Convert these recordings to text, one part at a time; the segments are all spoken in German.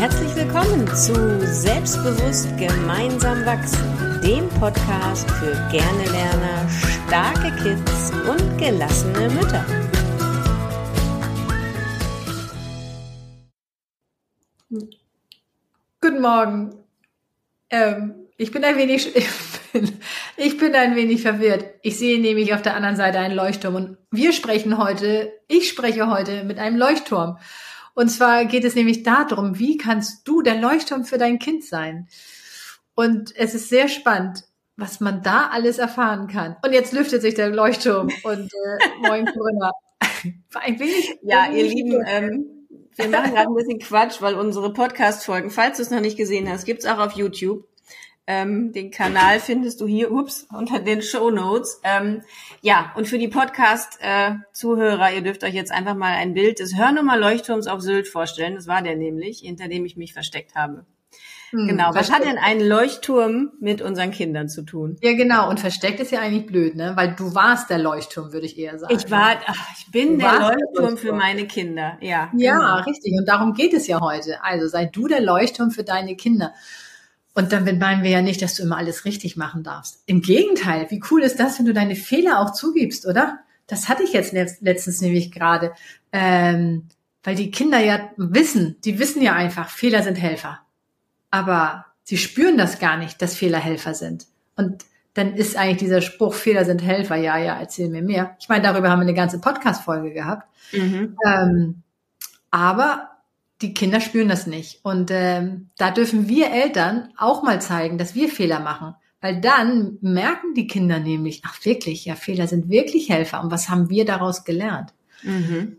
Herzlich willkommen zu Selbstbewusst gemeinsam wachsen, dem Podcast für gerne Lerner, starke Kids und gelassene Mütter. Guten Morgen. Ähm, ich bin ein wenig, ich bin, ich bin ein wenig verwirrt. Ich sehe nämlich auf der anderen Seite einen Leuchtturm und wir sprechen heute, ich spreche heute mit einem Leuchtturm. Und zwar geht es nämlich darum, wie kannst du der Leuchtturm für dein Kind sein? Und es ist sehr spannend, was man da alles erfahren kann. Und jetzt lüftet sich der Leuchtturm und äh, moin Corinna. Ein wenig, ja, ihr Lieben, ähm, wir machen gerade ein bisschen Quatsch, weil unsere Podcast-Folgen, falls du es noch nicht gesehen hast, gibt's auch auf YouTube. Ähm, den Kanal findest du hier, ups, unter den Show Notes. Ähm, ja, und für die Podcast-Zuhörer, ihr dürft euch jetzt einfach mal ein Bild des Hörnummer Leuchtturms auf Sylt vorstellen. Das war der nämlich, hinter dem ich mich versteckt habe. Hm, genau. Was hat denn ein Leuchtturm mit unseren Kindern zu tun? Ja, genau. Und versteckt ist ja eigentlich blöd, ne? Weil du warst der Leuchtturm, würde ich eher sagen. Ich war, ach, ich bin der Leuchtturm, der Leuchtturm, für meine Kinder. Ja. Ja, genau. richtig. Und darum geht es ja heute. Also sei du der Leuchtturm für deine Kinder. Und damit meinen wir ja nicht, dass du immer alles richtig machen darfst. Im Gegenteil, wie cool ist das, wenn du deine Fehler auch zugibst, oder? Das hatte ich jetzt letztens nämlich gerade. Ähm, weil die Kinder ja wissen, die wissen ja einfach, Fehler sind Helfer. Aber sie spüren das gar nicht, dass Fehler Helfer sind. Und dann ist eigentlich dieser Spruch, Fehler sind Helfer, ja, ja, erzähl mir mehr. Ich meine, darüber haben wir eine ganze Podcast-Folge gehabt. Mhm. Ähm, aber die Kinder spüren das nicht. Und ähm, da dürfen wir Eltern auch mal zeigen, dass wir Fehler machen. Weil dann merken die Kinder nämlich, ach wirklich, ja, Fehler sind wirklich Helfer. Und was haben wir daraus gelernt? Mhm.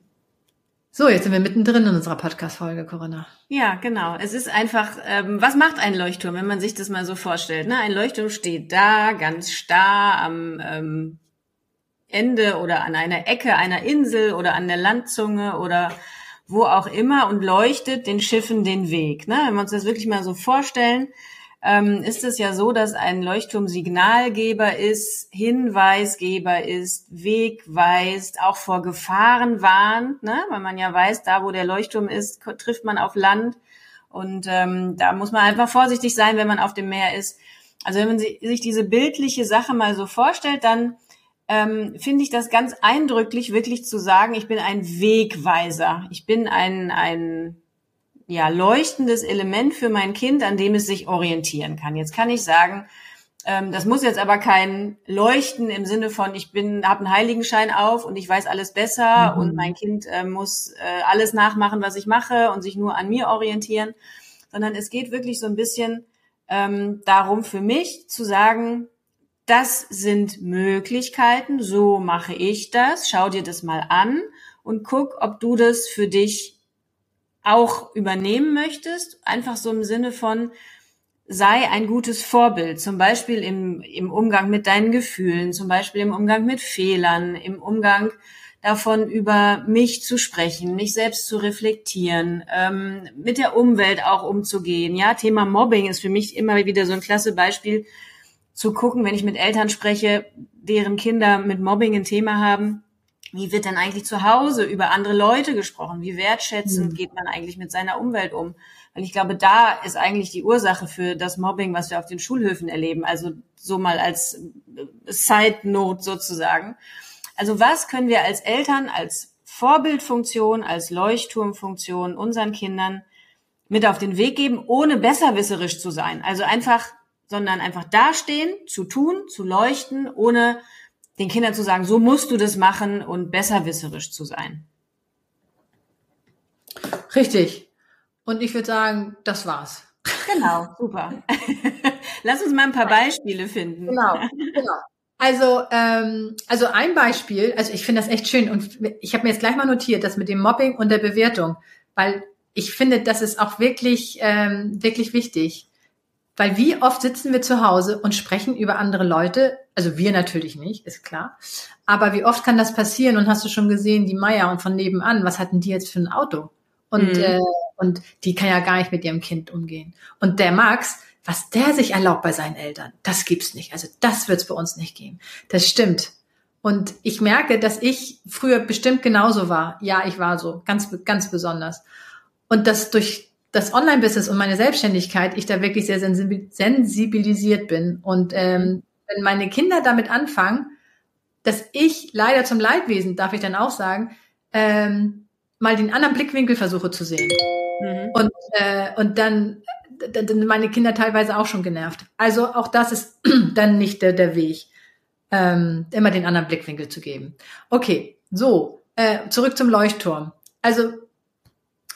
So, jetzt sind wir mittendrin in unserer Podcast-Folge, Corinna. Ja, genau. Es ist einfach, ähm, was macht ein Leuchtturm, wenn man sich das mal so vorstellt? Ne? Ein Leuchtturm steht da, ganz starr am ähm, Ende oder an einer Ecke einer Insel oder an der Landzunge oder wo auch immer und leuchtet den Schiffen den Weg. Ne? Wenn wir uns das wirklich mal so vorstellen, ähm, ist es ja so, dass ein Leuchtturm Signalgeber ist, Hinweisgeber ist, Weg weist, auch vor Gefahren warnt, ne? weil man ja weiß, da wo der Leuchtturm ist, trifft man auf Land und ähm, da muss man einfach vorsichtig sein, wenn man auf dem Meer ist. Also wenn man sich diese bildliche Sache mal so vorstellt, dann ähm, finde ich das ganz eindrücklich, wirklich zu sagen, ich bin ein Wegweiser. Ich bin ein, ein ja, leuchtendes Element für mein Kind, an dem es sich orientieren kann. Jetzt kann ich sagen, ähm, das muss jetzt aber kein Leuchten im Sinne von, ich bin, habe einen Heiligenschein auf und ich weiß alles besser mhm. und mein Kind äh, muss äh, alles nachmachen, was ich mache und sich nur an mir orientieren, sondern es geht wirklich so ein bisschen ähm, darum für mich zu sagen, das sind Möglichkeiten, so mache ich das, schau dir das mal an und guck, ob du das für dich auch übernehmen möchtest. Einfach so im Sinne von, sei ein gutes Vorbild, zum Beispiel im, im Umgang mit deinen Gefühlen, zum Beispiel im Umgang mit Fehlern, im Umgang davon über mich zu sprechen, mich selbst zu reflektieren, ähm, mit der Umwelt auch umzugehen. Ja, Thema Mobbing ist für mich immer wieder so ein klasse Beispiel, zu gucken, wenn ich mit Eltern spreche, deren Kinder mit Mobbing ein Thema haben, wie wird denn eigentlich zu Hause über andere Leute gesprochen? Wie wertschätzend mhm. geht man eigentlich mit seiner Umwelt um? Weil ich glaube, da ist eigentlich die Ursache für das Mobbing, was wir auf den Schulhöfen erleben. Also so mal als äh, Side Note sozusagen. Also was können wir als Eltern, als Vorbildfunktion, als Leuchtturmfunktion unseren Kindern mit auf den Weg geben, ohne besserwisserisch zu sein? Also einfach sondern einfach dastehen, zu tun, zu leuchten, ohne den Kindern zu sagen, so musst du das machen und besserwisserisch zu sein. Richtig. Und ich würde sagen, das war's. Genau, super. Lass uns mal ein paar Beispiele finden. Genau, genau. Also, ähm, also ein Beispiel, also ich finde das echt schön und ich habe mir jetzt gleich mal notiert, das mit dem Mobbing und der Bewertung, weil ich finde, das ist auch wirklich, ähm, wirklich wichtig. Weil wie oft sitzen wir zu Hause und sprechen über andere Leute? Also wir natürlich nicht, ist klar. Aber wie oft kann das passieren? Und hast du schon gesehen, die Meier und von nebenan, was hatten die jetzt für ein Auto? Und, mhm. äh, und die kann ja gar nicht mit ihrem Kind umgehen. Und der Max, was der sich erlaubt bei seinen Eltern, das gibt's nicht. Also das wird's bei uns nicht geben. Das stimmt. Und ich merke, dass ich früher bestimmt genauso war. Ja, ich war so, ganz, ganz besonders. Und das durch das Online-Business und meine Selbstständigkeit, ich da wirklich sehr sensibilisiert bin. Und ähm, wenn meine Kinder damit anfangen, dass ich leider zum Leidwesen, darf ich dann auch sagen, ähm, mal den anderen Blickwinkel versuche zu sehen. Mhm. Und, äh, und dann, dann meine Kinder teilweise auch schon genervt. Also auch das ist dann nicht der, der Weg, ähm, immer den anderen Blickwinkel zu geben. Okay, so, äh, zurück zum Leuchtturm. Also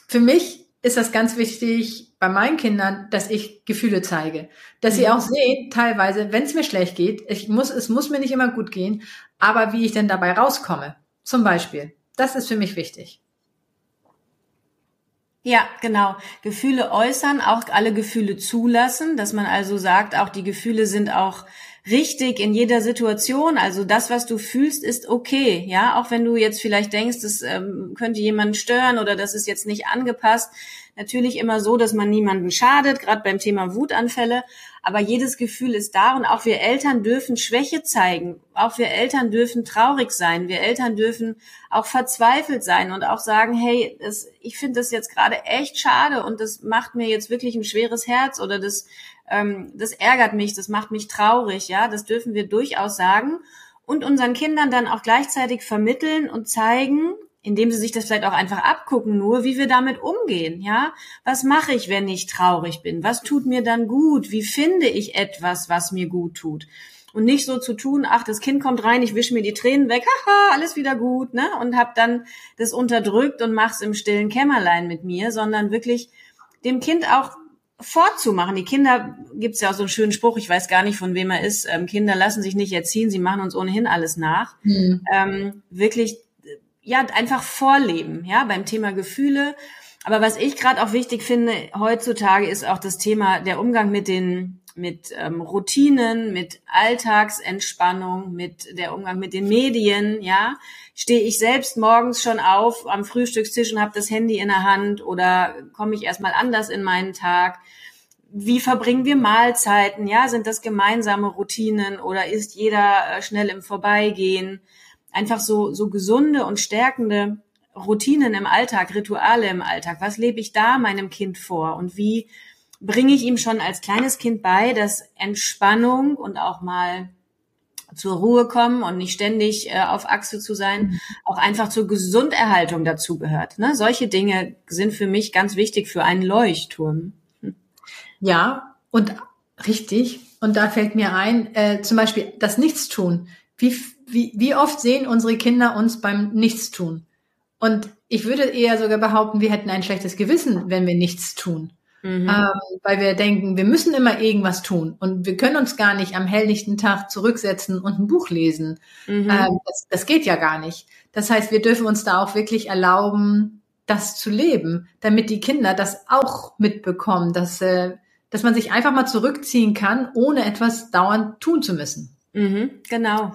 für mich ist das ganz wichtig bei meinen Kindern, dass ich Gefühle zeige. Dass mhm. sie auch sehen, teilweise, wenn es mir schlecht geht, ich muss, es muss mir nicht immer gut gehen, aber wie ich denn dabei rauskomme. Zum Beispiel. Das ist für mich wichtig. Ja, genau. Gefühle äußern, auch alle Gefühle zulassen, dass man also sagt, auch die Gefühle sind auch richtig in jeder Situation. Also das, was du fühlst, ist okay. Ja, auch wenn du jetzt vielleicht denkst, das ähm, könnte jemanden stören oder das ist jetzt nicht angepasst. Natürlich immer so, dass man niemanden schadet, gerade beim Thema Wutanfälle. Aber jedes Gefühl ist da und auch wir Eltern dürfen Schwäche zeigen. Auch wir Eltern dürfen traurig sein. Wir Eltern dürfen auch verzweifelt sein und auch sagen, hey, das, ich finde das jetzt gerade echt schade und das macht mir jetzt wirklich ein schweres Herz oder das, ähm, das ärgert mich, das macht mich traurig. Ja, das dürfen wir durchaus sagen und unseren Kindern dann auch gleichzeitig vermitteln und zeigen, indem sie sich das vielleicht auch einfach abgucken, nur wie wir damit umgehen, ja? Was mache ich, wenn ich traurig bin? Was tut mir dann gut? Wie finde ich etwas, was mir gut tut? Und nicht so zu tun, ach, das Kind kommt rein, ich wische mir die Tränen weg, haha, alles wieder gut, ne? Und hab dann das unterdrückt und mach's im stillen Kämmerlein mit mir, sondern wirklich dem Kind auch vorzumachen. Die Kinder, gibt's ja auch so einen schönen Spruch, ich weiß gar nicht, von wem er ist, ähm, Kinder lassen sich nicht erziehen, sie machen uns ohnehin alles nach. Mhm. Ähm, wirklich ja einfach vorleben, ja, beim Thema Gefühle. Aber was ich gerade auch wichtig finde heutzutage ist auch das Thema der Umgang mit den mit ähm, Routinen, mit Alltagsentspannung, mit der Umgang mit den Medien, ja, stehe ich selbst morgens schon auf am Frühstückstisch und habe das Handy in der Hand oder komme ich erstmal anders in meinen Tag? Wie verbringen wir Mahlzeiten? Ja, sind das gemeinsame Routinen oder ist jeder äh, schnell im Vorbeigehen? Einfach so, so gesunde und stärkende Routinen im Alltag, Rituale im Alltag. Was lebe ich da meinem Kind vor? Und wie bringe ich ihm schon als kleines Kind bei, dass Entspannung und auch mal zur Ruhe kommen und nicht ständig äh, auf Achse zu sein, mhm. auch einfach zur Gesunderhaltung dazugehört. Ne? Solche Dinge sind für mich ganz wichtig für einen Leuchtturm. Hm. Ja, und richtig. Und da fällt mir ein, äh, zum Beispiel das Nichtstun. Wie, wie, wie oft sehen unsere Kinder uns beim Nichtstun? Und ich würde eher sogar behaupten, wir hätten ein schlechtes Gewissen, wenn wir nichts tun. Mhm. Ähm, weil wir denken, wir müssen immer irgendwas tun und wir können uns gar nicht am helllichten Tag zurücksetzen und ein Buch lesen. Mhm. Ähm, das, das geht ja gar nicht. Das heißt, wir dürfen uns da auch wirklich erlauben, das zu leben, damit die Kinder das auch mitbekommen, dass, äh, dass man sich einfach mal zurückziehen kann, ohne etwas dauernd tun zu müssen. Mhm, genau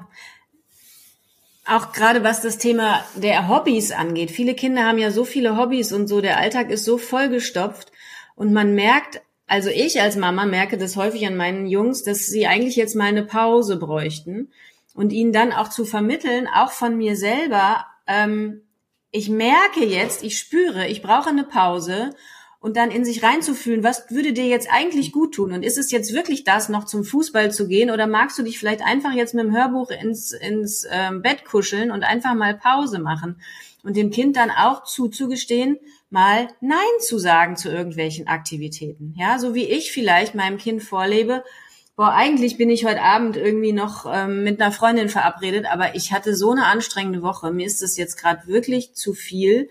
auch gerade was das Thema der Hobbys angeht. Viele Kinder haben ja so viele Hobbys und so, der Alltag ist so vollgestopft und man merkt, also ich als Mama merke das häufig an meinen Jungs, dass sie eigentlich jetzt mal eine Pause bräuchten und ihnen dann auch zu vermitteln, auch von mir selber, ähm, ich merke jetzt, ich spüre, ich brauche eine Pause und dann in sich reinzufühlen, was würde dir jetzt eigentlich gut tun? Und ist es jetzt wirklich das, noch zum Fußball zu gehen? Oder magst du dich vielleicht einfach jetzt mit dem Hörbuch ins, ins ähm, Bett kuscheln und einfach mal Pause machen? Und dem Kind dann auch zuzugestehen, mal Nein zu sagen zu irgendwelchen Aktivitäten. Ja, so wie ich vielleicht meinem Kind vorlebe, boah, eigentlich bin ich heute Abend irgendwie noch ähm, mit einer Freundin verabredet, aber ich hatte so eine anstrengende Woche. Mir ist es jetzt gerade wirklich zu viel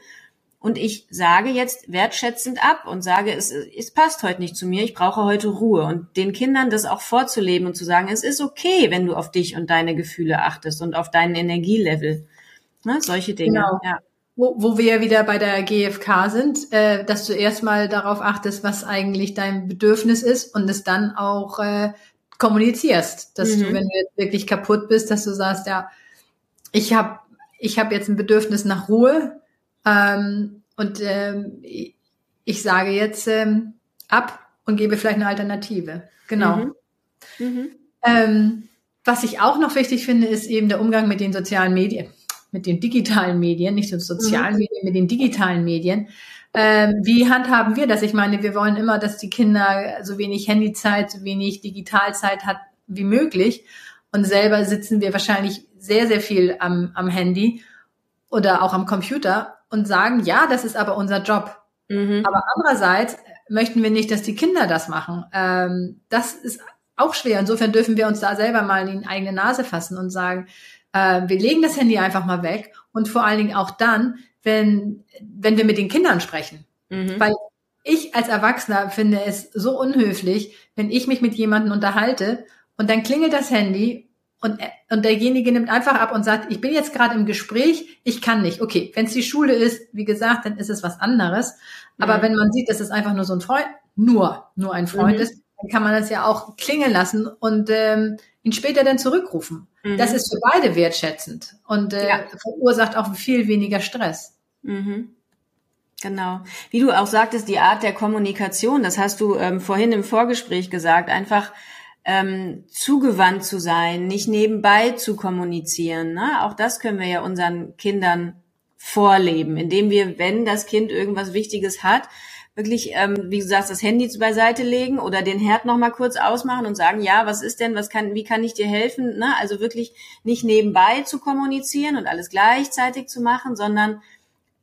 und ich sage jetzt wertschätzend ab und sage, es, es passt heute nicht zu mir, ich brauche heute Ruhe. Und den Kindern das auch vorzuleben und zu sagen, es ist okay, wenn du auf dich und deine Gefühle achtest und auf deinen Energielevel. Ne, solche Dinge. Genau. Ja. Wo, wo wir ja wieder bei der GfK sind, äh, dass du erstmal darauf achtest, was eigentlich dein Bedürfnis ist und es dann auch äh, kommunizierst. Dass mhm. du, wenn du jetzt wirklich kaputt bist, dass du sagst, ja, ich habe ich hab jetzt ein Bedürfnis nach Ruhe, ähm, und ähm, ich sage jetzt ähm, ab und gebe vielleicht eine Alternative. Genau. Mhm. Mhm. Ähm, was ich auch noch wichtig finde, ist eben der Umgang mit den sozialen Medien, mit den digitalen Medien, nicht den sozialen mhm. Medien, mit den digitalen Medien, Ähm, wie handhaben wir das? Ich meine, wir wollen immer, dass die Kinder so wenig Handyzeit, so wenig Digitalzeit hat wie möglich. Und selber sitzen wir wahrscheinlich sehr, sehr viel am, am Handy oder auch am Computer und sagen, ja, das ist aber unser Job. Mhm. Aber andererseits möchten wir nicht, dass die Kinder das machen. Ähm, das ist auch schwer. Insofern dürfen wir uns da selber mal in die eigene Nase fassen und sagen, äh, wir legen das Handy einfach mal weg und vor allen Dingen auch dann, wenn, wenn wir mit den Kindern sprechen. Mhm. Weil ich als Erwachsener finde es so unhöflich, wenn ich mich mit jemandem unterhalte und dann klingelt das Handy und, und derjenige nimmt einfach ab und sagt, ich bin jetzt gerade im Gespräch, ich kann nicht. Okay, wenn es die Schule ist, wie gesagt, dann ist es was anderes. Aber mhm. wenn man sieht, dass es einfach nur so ein Freund, nur, nur ein Freund mhm. ist, dann kann man das ja auch klingeln lassen und ähm, ihn später dann zurückrufen. Mhm. Das ist für beide wertschätzend und äh, ja. verursacht auch viel weniger Stress. Mhm. Genau. Wie du auch sagtest, die Art der Kommunikation, das hast du ähm, vorhin im Vorgespräch gesagt, einfach ähm, zugewandt zu sein, nicht nebenbei zu kommunizieren. Ne? Auch das können wir ja unseren Kindern vorleben, indem wir, wenn das Kind irgendwas Wichtiges hat, wirklich, ähm, wie du sagst, das Handy beiseite legen oder den Herd noch mal kurz ausmachen und sagen, ja, was ist denn, was kann, wie kann ich dir helfen? Ne? Also wirklich nicht nebenbei zu kommunizieren und alles gleichzeitig zu machen, sondern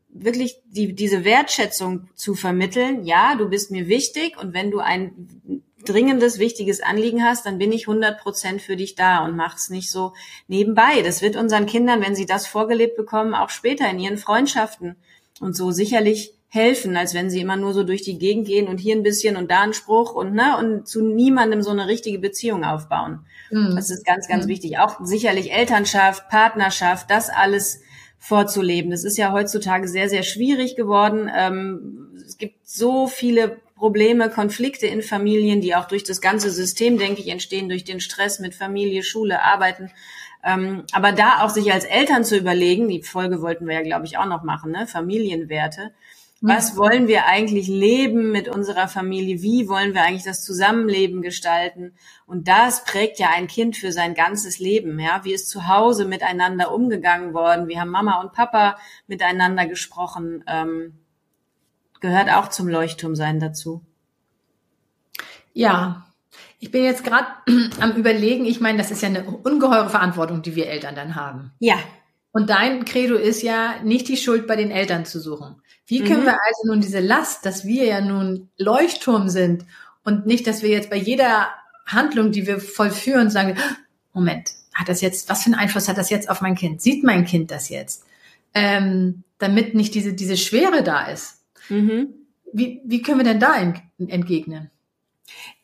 wirklich die, diese Wertschätzung zu vermitteln. Ja, du bist mir wichtig und wenn du ein dringendes, wichtiges Anliegen hast, dann bin ich 100 Prozent für dich da und mach's nicht so nebenbei. Das wird unseren Kindern, wenn sie das vorgelebt bekommen, auch später in ihren Freundschaften und so sicherlich helfen, als wenn sie immer nur so durch die Gegend gehen und hier ein bisschen und da ein Spruch und ne und zu niemandem so eine richtige Beziehung aufbauen. Mhm. Das ist ganz, ganz mhm. wichtig. Auch sicherlich Elternschaft, Partnerschaft, das alles vorzuleben. Das ist ja heutzutage sehr, sehr schwierig geworden. Ähm, es gibt so viele Probleme, Konflikte in Familien, die auch durch das ganze System, denke ich, entstehen, durch den Stress mit Familie, Schule, Arbeiten. Ähm, aber da auch sich als Eltern zu überlegen, die Folge wollten wir ja, glaube ich, auch noch machen, ne? Familienwerte. Was wollen wir eigentlich leben mit unserer Familie? Wie wollen wir eigentlich das Zusammenleben gestalten? Und das prägt ja ein Kind für sein ganzes Leben. Ja, wie ist zu Hause miteinander umgegangen worden? Wie haben Mama und Papa miteinander gesprochen? Ähm, gehört auch zum Leuchtturmsein dazu. Ja, ich bin jetzt gerade am Überlegen. Ich meine, das ist ja eine ungeheure Verantwortung, die wir Eltern dann haben. Ja. Und dein Credo ist ja, nicht die Schuld bei den Eltern zu suchen. Wie können mhm. wir also nun diese Last, dass wir ja nun Leuchtturm sind und nicht, dass wir jetzt bei jeder Handlung, die wir vollführen, sagen, Moment, hat das jetzt, was für einen Einfluss hat das jetzt auf mein Kind? Sieht mein Kind das jetzt? Ähm, damit nicht diese, diese Schwere da ist. Mhm. Wie, wie können wir denn da entgegnen?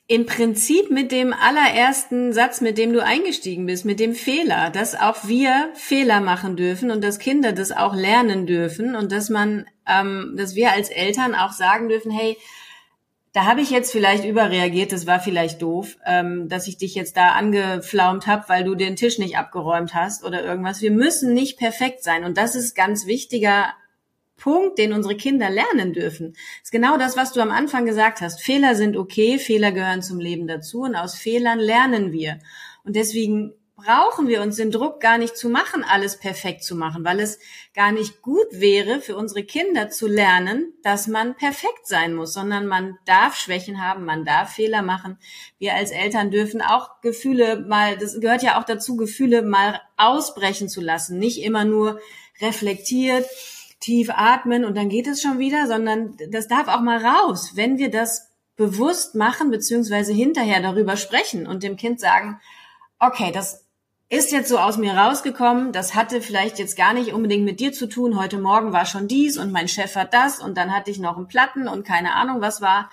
Im Prinzip mit dem allerersten Satz, mit dem du eingestiegen bist, mit dem Fehler, dass auch wir Fehler machen dürfen und dass Kinder das auch lernen dürfen und dass man, ähm, dass wir als Eltern auch sagen dürfen, hey, da habe ich jetzt vielleicht überreagiert, das war vielleicht doof, ähm, dass ich dich jetzt da angeflaumt habe, weil du den Tisch nicht abgeräumt hast oder irgendwas. Wir müssen nicht perfekt sein und das ist ganz wichtiger Punkt, den unsere Kinder lernen dürfen. Ist genau das, was du am Anfang gesagt hast. Fehler sind okay, Fehler gehören zum Leben dazu und aus Fehlern lernen wir. Und deswegen brauchen wir uns den Druck gar nicht zu machen, alles perfekt zu machen, weil es gar nicht gut wäre für unsere Kinder zu lernen, dass man perfekt sein muss, sondern man darf Schwächen haben, man darf Fehler machen. Wir als Eltern dürfen auch Gefühle mal, das gehört ja auch dazu, Gefühle mal ausbrechen zu lassen, nicht immer nur reflektiert tief atmen und dann geht es schon wieder, sondern das darf auch mal raus. Wenn wir das bewusst machen, beziehungsweise hinterher darüber sprechen und dem Kind sagen, okay, das ist jetzt so aus mir rausgekommen, das hatte vielleicht jetzt gar nicht unbedingt mit dir zu tun, heute Morgen war schon dies und mein Chef hat das und dann hatte ich noch einen Platten und keine Ahnung was war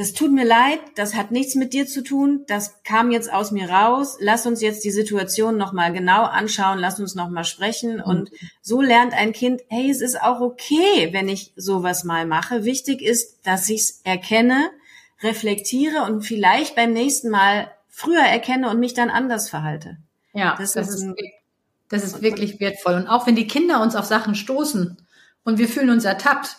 das tut mir leid, das hat nichts mit dir zu tun, das kam jetzt aus mir raus. Lass uns jetzt die Situation nochmal genau anschauen, lass uns nochmal sprechen. Mhm. Und so lernt ein Kind, hey, es ist auch okay, wenn ich sowas mal mache. Wichtig ist, dass ich es erkenne, reflektiere und vielleicht beim nächsten Mal früher erkenne und mich dann anders verhalte. Ja, das, das ist, ein, das ist wirklich wertvoll. Und auch wenn die Kinder uns auf Sachen stoßen und wir fühlen uns ertappt,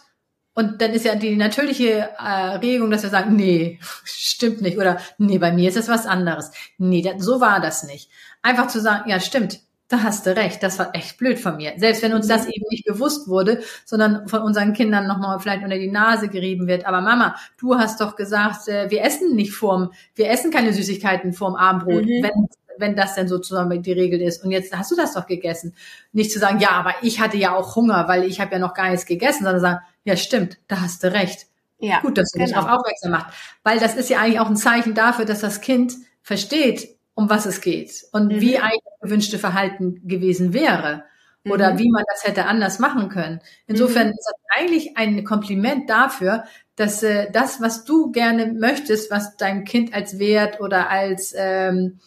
und dann ist ja die natürliche äh, Regung, dass wir sagen, nee, stimmt nicht. Oder nee, bei mir ist es was anderes. Nee, das, so war das nicht. Einfach zu sagen, ja, stimmt, da hast du recht, das war echt blöd von mir. Selbst wenn uns das eben nicht bewusst wurde, sondern von unseren Kindern nochmal vielleicht unter die Nase gerieben wird. Aber Mama, du hast doch gesagt, äh, wir essen nicht vorm, wir essen keine Süßigkeiten vorm Abendbrot, mhm. wenn, wenn das denn sozusagen die Regel ist. Und jetzt hast du das doch gegessen. Nicht zu sagen, ja, aber ich hatte ja auch Hunger, weil ich habe ja noch gar nichts gegessen, sondern sagen, ja stimmt, da hast du recht. Ja, Gut, dass du genau. mich darauf aufmerksam machst. Weil das ist ja eigentlich auch ein Zeichen dafür, dass das Kind versteht, um was es geht und mhm. wie eigentlich das gewünschte Verhalten gewesen wäre oder mhm. wie man das hätte anders machen können. Insofern mhm. ist das eigentlich ein Kompliment dafür, dass äh, das, was du gerne möchtest, was deinem Kind als Wert oder als ähm,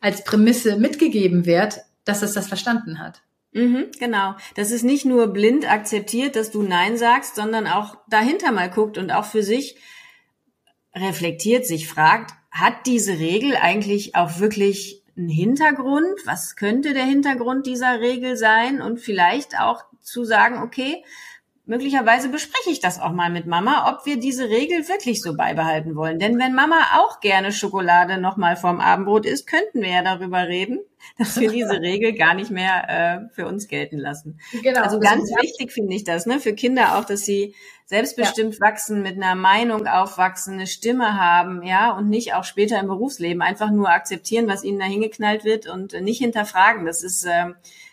als Prämisse mitgegeben wird, dass es das verstanden hat. Mhm, genau. Das ist nicht nur blind akzeptiert, dass du Nein sagst, sondern auch dahinter mal guckt und auch für sich reflektiert, sich fragt, hat diese Regel eigentlich auch wirklich einen Hintergrund? Was könnte der Hintergrund dieser Regel sein? Und vielleicht auch zu sagen, okay, möglicherweise bespreche ich das auch mal mit Mama, ob wir diese Regel wirklich so beibehalten wollen. Denn wenn Mama auch gerne Schokolade nochmal vorm Abendbrot isst, könnten wir ja darüber reden, dass wir diese Regel gar nicht mehr äh, für uns gelten lassen. Genau, also ganz wichtig finde ich das, ne, für Kinder auch, dass sie selbstbestimmt ja. wachsen, mit einer Meinung aufwachsen, eine Stimme haben, ja, und nicht auch später im Berufsleben einfach nur akzeptieren, was ihnen da hingeknallt wird und nicht hinterfragen. Das ist äh,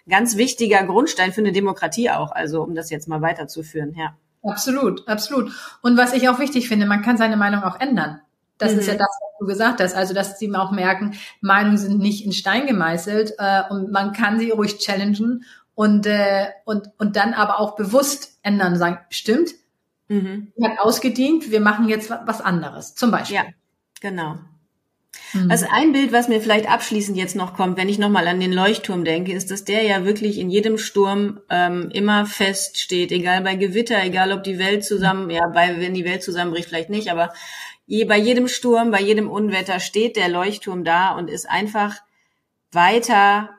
ganz wichtiger Grundstein für eine Demokratie auch, also um das jetzt mal weiterzuführen, ja. Absolut, absolut. Und was ich auch wichtig finde, man kann seine Meinung auch ändern. Das mhm. ist ja mhm. das, was du gesagt hast. Also, dass sie auch merken, Meinungen sind nicht in Stein gemeißelt äh, und man kann sie ruhig challengen und, äh, und, und dann aber auch bewusst ändern, sagen, stimmt, mhm. hat ausgedient, wir machen jetzt was anderes, zum Beispiel. Ja, genau. Mhm. Also ein Bild, was mir vielleicht abschließend jetzt noch kommt, wenn ich nochmal an den Leuchtturm denke, ist, dass der ja wirklich in jedem Sturm ähm, immer fest steht, egal bei Gewitter, egal ob die Welt zusammen, ja, bei, wenn die Welt zusammenbricht, vielleicht nicht, aber je, bei jedem Sturm, bei jedem Unwetter steht der Leuchtturm da und ist einfach weiter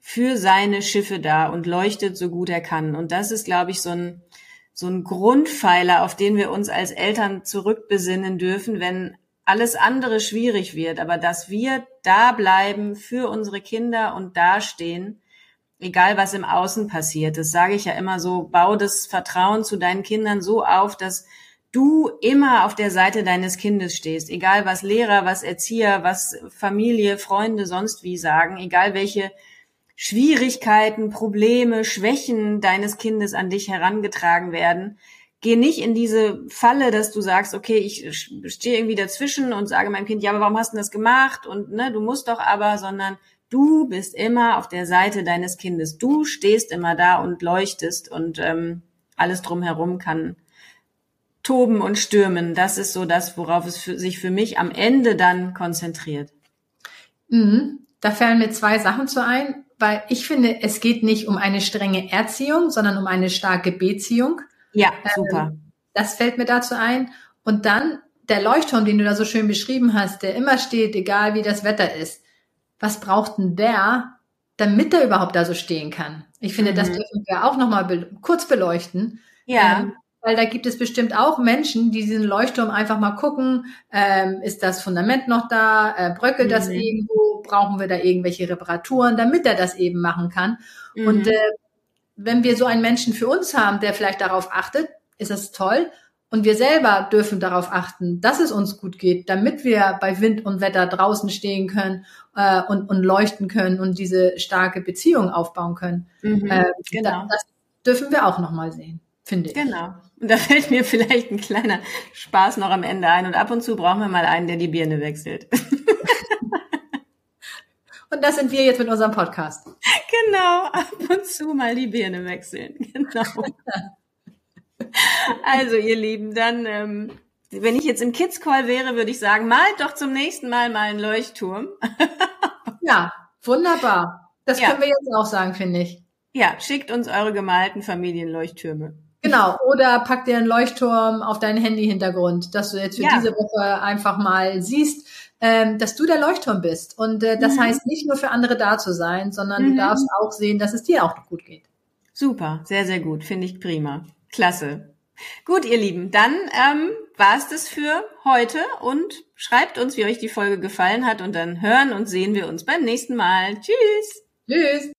für seine Schiffe da und leuchtet so gut er kann. Und das ist, glaube ich, so ein, so ein Grundpfeiler, auf den wir uns als Eltern zurückbesinnen dürfen, wenn alles andere schwierig wird, aber dass wir da bleiben für unsere Kinder und dastehen, egal was im Außen passiert. Das sage ich ja immer so, bau das Vertrauen zu deinen Kindern so auf, dass du immer auf der Seite deines Kindes stehst, egal was Lehrer, was Erzieher, was Familie, Freunde sonst wie sagen, egal welche Schwierigkeiten, Probleme, Schwächen deines Kindes an dich herangetragen werden, geh nicht in diese Falle, dass du sagst, okay, ich stehe irgendwie dazwischen und sage meinem Kind, ja, aber warum hast du das gemacht? Und ne, du musst doch aber, sondern du bist immer auf der Seite deines Kindes. Du stehst immer da und leuchtest und ähm, alles drumherum kann toben und stürmen. Das ist so das, worauf es für, sich für mich am Ende dann konzentriert. Mhm. Da fallen mir zwei Sachen zu ein, weil ich finde, es geht nicht um eine strenge Erziehung, sondern um eine starke Beziehung. Ja, super. Ähm, das fällt mir dazu ein. Und dann der Leuchtturm, den du da so schön beschrieben hast, der immer steht, egal wie das Wetter ist. Was braucht denn der, damit er überhaupt da so stehen kann? Ich finde, mhm. das dürfen wir auch nochmal be kurz beleuchten. Ja. Ähm, weil da gibt es bestimmt auch Menschen, die diesen Leuchtturm einfach mal gucken, ähm, ist das Fundament noch da, äh, bröckelt mhm. das irgendwo, brauchen wir da irgendwelche Reparaturen, damit er das eben machen kann. Mhm. Und äh, wenn wir so einen Menschen für uns haben, der vielleicht darauf achtet, ist das toll. Und wir selber dürfen darauf achten, dass es uns gut geht, damit wir bei Wind und Wetter draußen stehen können äh, und, und leuchten können und diese starke Beziehung aufbauen können. Mhm, äh, genau. Das dürfen wir auch nochmal sehen, finde ich. Genau. Und da fällt mir vielleicht ein kleiner Spaß noch am Ende ein. Und ab und zu brauchen wir mal einen, der die Birne wechselt. Und das sind wir jetzt mit unserem Podcast. Genau, ab und zu mal die Birne wechseln. Genau. Also, ihr Lieben, dann, ähm, wenn ich jetzt im Kids Call wäre, würde ich sagen, malt doch zum nächsten Mal mal einen Leuchtturm. Ja, wunderbar. Das ja. können wir jetzt auch sagen, finde ich. Ja, schickt uns eure gemalten Familienleuchttürme. Genau, oder pack dir einen Leuchtturm auf deinen Handy-Hintergrund, dass du jetzt für ja. diese Woche einfach mal siehst, ähm, dass du der Leuchtturm bist. Und äh, das mhm. heißt nicht nur für andere da zu sein, sondern mhm. du darfst auch sehen, dass es dir auch gut geht. Super, sehr, sehr gut. Finde ich prima. Klasse. Gut, ihr Lieben, dann ähm, war es das für heute und schreibt uns, wie euch die Folge gefallen hat und dann hören und sehen wir uns beim nächsten Mal. Tschüss. Tschüss.